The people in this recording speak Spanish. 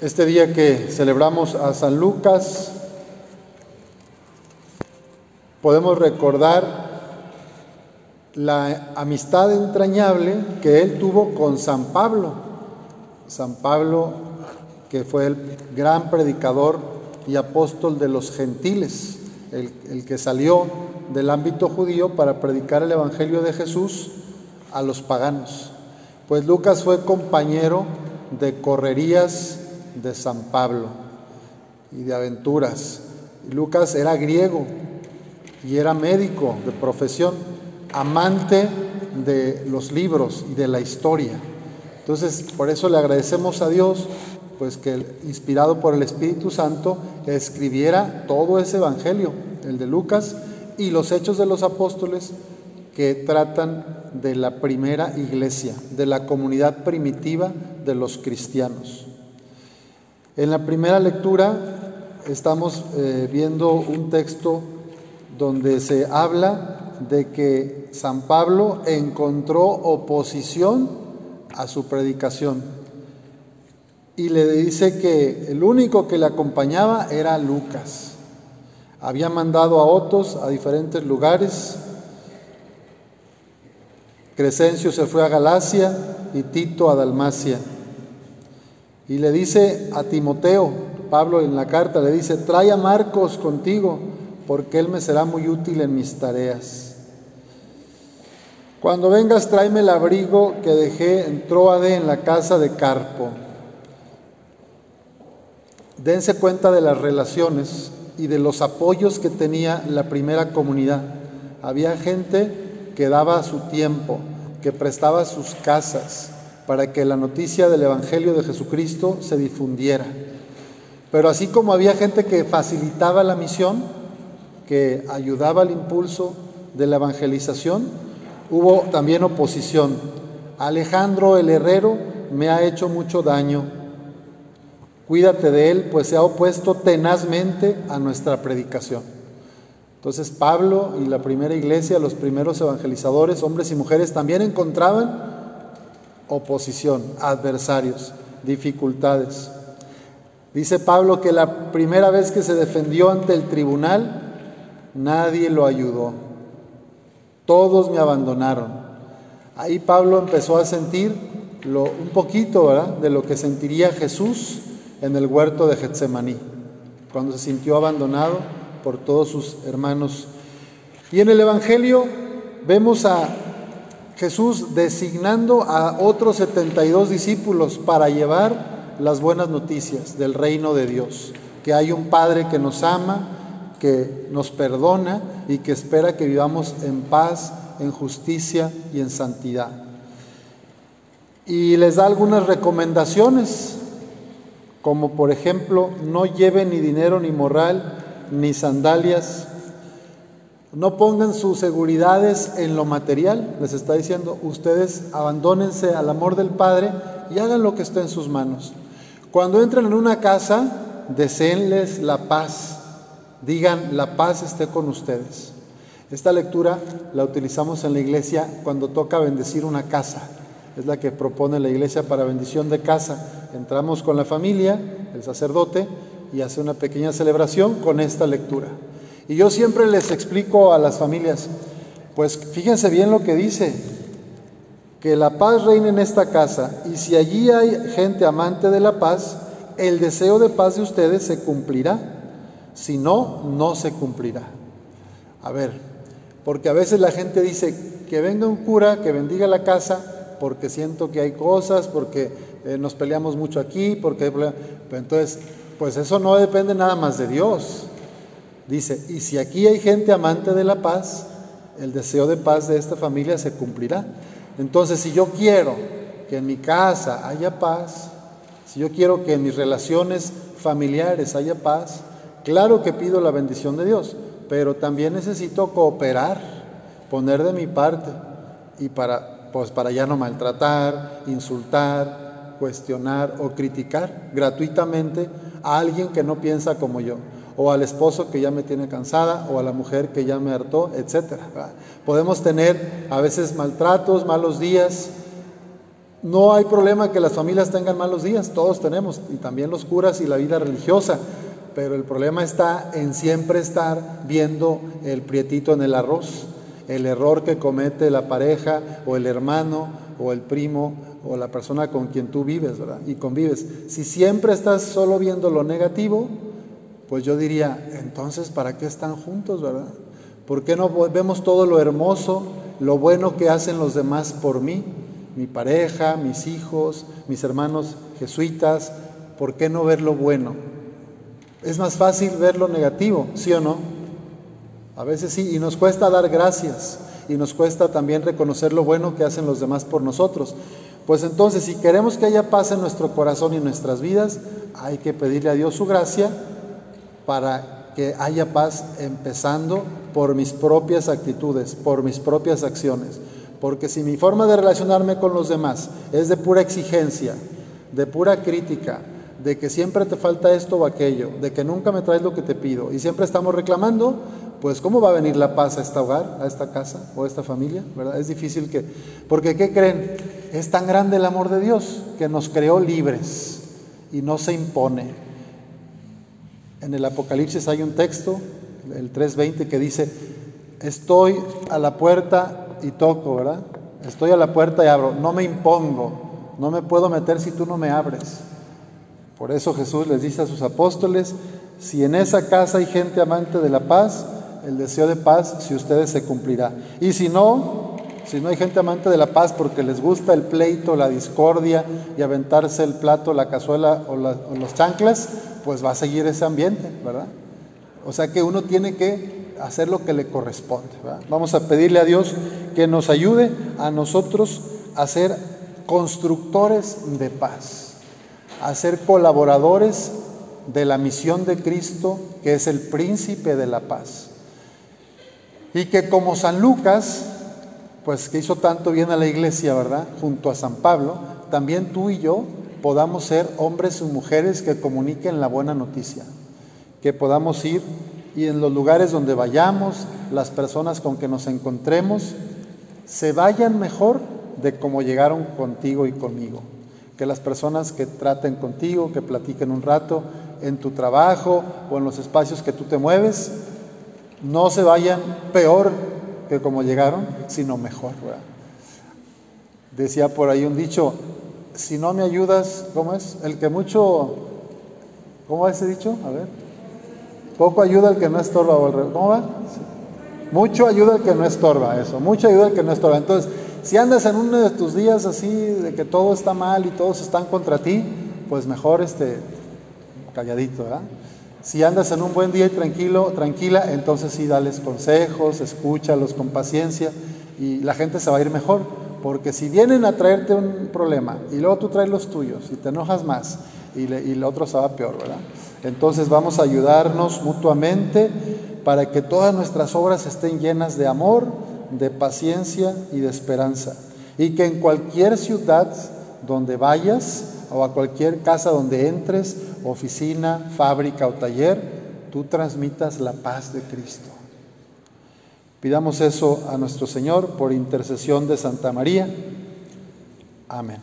Este día que celebramos a San Lucas, podemos recordar la amistad entrañable que él tuvo con San Pablo. San Pablo, que fue el gran predicador y apóstol de los gentiles, el, que salió del ámbito judío para predicar el Evangelio de Jesús a los paganos. Pues Lucas fue compañero de correrías de San Pablo y de aventuras. Lucas era griego y era médico de profesión, amante de los libros y de la historia. Entonces, por eso le agradecemos a Dios, pues que inspirado por el Espíritu Santo escribiera todo ese evangelio, el de Lucas y los hechos de los apóstoles que tratan de la primera iglesia, de la comunidad primitiva de los cristianos. En la primera lectura estamos eh, viendo un texto donde se habla de que San Pablo encontró oposición a su predicación y le dice que el único que le acompañaba era Lucas. Había mandado a otros a diferentes lugares. Crescencio se fue a Galacia y Tito a Dalmacia. Y le dice a Timoteo, Pablo en la carta le dice, trae a Marcos contigo, porque él me será muy útil en mis tareas. Cuando vengas, tráeme el abrigo que dejé en Troade en la casa de Carpo. Dense cuenta de las relaciones y de los apoyos que tenía la primera comunidad. Había gente que daba su tiempo, que prestaba sus casas, para que la noticia del Evangelio de Jesucristo se difundiera. Pero así como había gente que facilitaba la misión, que ayudaba al impulso de la evangelización, hubo también oposición. Alejandro el Herrero me ha hecho mucho daño. Cuídate de él, pues se ha opuesto tenazmente a nuestra predicación. Entonces Pablo y la primera iglesia, los primeros evangelizadores, hombres y mujeres, también encontraban oposición, adversarios, dificultades. Dice Pablo que la primera vez que se defendió ante el tribunal, nadie lo ayudó. Todos me abandonaron. Ahí Pablo empezó a sentir lo, un poquito de lo que sentiría Jesús en el huerto de Getsemaní, cuando se sintió abandonado por todos sus hermanos. Y en el Evangelio vemos a Jesús designando a otros 72 discípulos para llevar las buenas noticias del reino de Dios, que hay un Padre que nos ama, que nos perdona y que espera que vivamos en paz, en justicia y en santidad. Y les da algunas recomendaciones, como por ejemplo, no lleven ni dinero ni moral, ni sandalias, no pongan sus seguridades en lo material, les está diciendo, ustedes abandónense al amor del Padre y hagan lo que esté en sus manos. Cuando entren en una casa, deseenles la paz, digan, la paz esté con ustedes. Esta lectura la utilizamos en la iglesia cuando toca bendecir una casa. Es la que propone la iglesia para bendición de casa. Entramos con la familia, el sacerdote, y hace una pequeña celebración con esta lectura. Y yo siempre les explico a las familias, pues fíjense bien lo que dice, que la paz reine en esta casa y si allí hay gente amante de la paz, el deseo de paz de ustedes se cumplirá, si no, no se cumplirá. A ver, porque a veces la gente dice que venga un cura, que bendiga la casa, porque siento que hay cosas, porque eh, nos peleamos mucho aquí, porque hay problemas. Entonces, pues eso no depende nada más de Dios. Dice, y si aquí hay gente amante de la paz, el deseo de paz de esta familia se cumplirá. Entonces, si yo quiero que en mi casa haya paz, si yo quiero que en mis relaciones familiares haya paz, claro que pido la bendición de Dios, pero también necesito cooperar, poner de mi parte y para pues para ya no maltratar, insultar, cuestionar o criticar gratuitamente a alguien que no piensa como yo o al esposo que ya me tiene cansada, o a la mujer que ya me hartó, etc. Podemos tener a veces maltratos, malos días, No hay problema que las familias tengan malos días, todos tenemos, y también los curas y la vida religiosa, pero el problema está en siempre estar viendo el prietito en el arroz, el error que comete la pareja o el hermano o el primo o la persona con quien tú vives, ¿verdad? Y convives. Si siempre estás solo viendo lo negativo, pues yo diría, entonces, ¿para qué están juntos, verdad? ¿Por qué no vemos todo lo hermoso, lo bueno que hacen los demás por mí? mi pareja, mis hijos, mis hermanos jesuitas, ¿por qué no ver lo bueno? Es más fácil ver lo negativo, ¿sí o no? A veces sí, y nos cuesta dar gracias, y nos cuesta también reconocer lo bueno que hacen los demás por nosotros. Pues entonces, si queremos que haya paz en nuestro corazón y en nuestras vidas, hay que pedirle a Dios su gracia para que haya paz empezando por mis propias actitudes, por mis propias acciones. Porque si mi forma de relacionarme con los demás es de pura exigencia, de pura crítica, de que siempre te falta esto o aquello, de que nunca me traes lo que te pido y siempre estamos reclamando, pues ¿cómo va a venir la paz a este hogar, a esta casa o a esta familia? ¿Verdad? Es difícil que... Porque ¿qué creen? Es tan grande el amor de Dios que nos creó libres y no se impone. En el Apocalipsis hay un texto, el 3.20, que dice, estoy a la puerta y toco, ¿verdad? Estoy a la puerta y abro, no me impongo, no me puedo meter si tú no me abres. Por eso Jesús les dice a sus apóstoles, si en esa casa hay gente amante de la paz, el deseo de paz, si ustedes se cumplirá. Y si no, si no hay gente amante de la paz porque les gusta el pleito, la discordia y aventarse el plato, la cazuela o, los chanclas, pues va a seguir ese ambiente, ¿verdad? O sea que uno tiene que hacer lo que le corresponde. Vamos a pedirle a Dios que nos ayude a nosotros a ser constructores de paz, a ser colaboradores de la misión de Cristo, que es el príncipe de la paz. Y que como San Lucas, pues que hizo tanto bien a la iglesia, ¿verdad? Junto a San Pablo, también tú y yo podamos ser hombres y mujeres que comuniquen la buena noticia, que podamos ir y en los lugares donde vayamos, las personas con que nos encontremos, se vayan mejor de como llegaron contigo y conmigo. Que las personas que traten contigo, que platiquen un rato en tu trabajo o en los espacios que tú te mueves, no se vayan peor que como llegaron, sino mejor. Decía por ahí un dicho, si no me ayudas, ¿cómo es? El que mucho, ¿cómo va ese dicho? A ver. Poco ayuda al que no estorba. ¿Cómo va? Mucho ayuda al que no estorba, eso. Mucho ayuda al que no estorba. Entonces, si andas en uno de tus días así, de que todo está mal y todos están contra ti, pues mejor este, calladito, ¿verdad? Si andas en un buen día y tranquilo, tranquila, entonces sí dales consejos, escúchalos con paciencia y la gente se va a ir mejor. Porque si vienen a traerte un problema y luego tú traes los tuyos y te enojas más y, y el otro se va peor, ¿verdad? Entonces vamos a ayudarnos mutuamente para que todas nuestras obras estén llenas de amor, de paciencia y de esperanza. Y que en cualquier ciudad donde vayas o a cualquier casa donde entres, oficina, fábrica o taller, tú transmitas la paz de Cristo. Pidamos eso a nuestro Señor por intercesión de Santa María. Amén.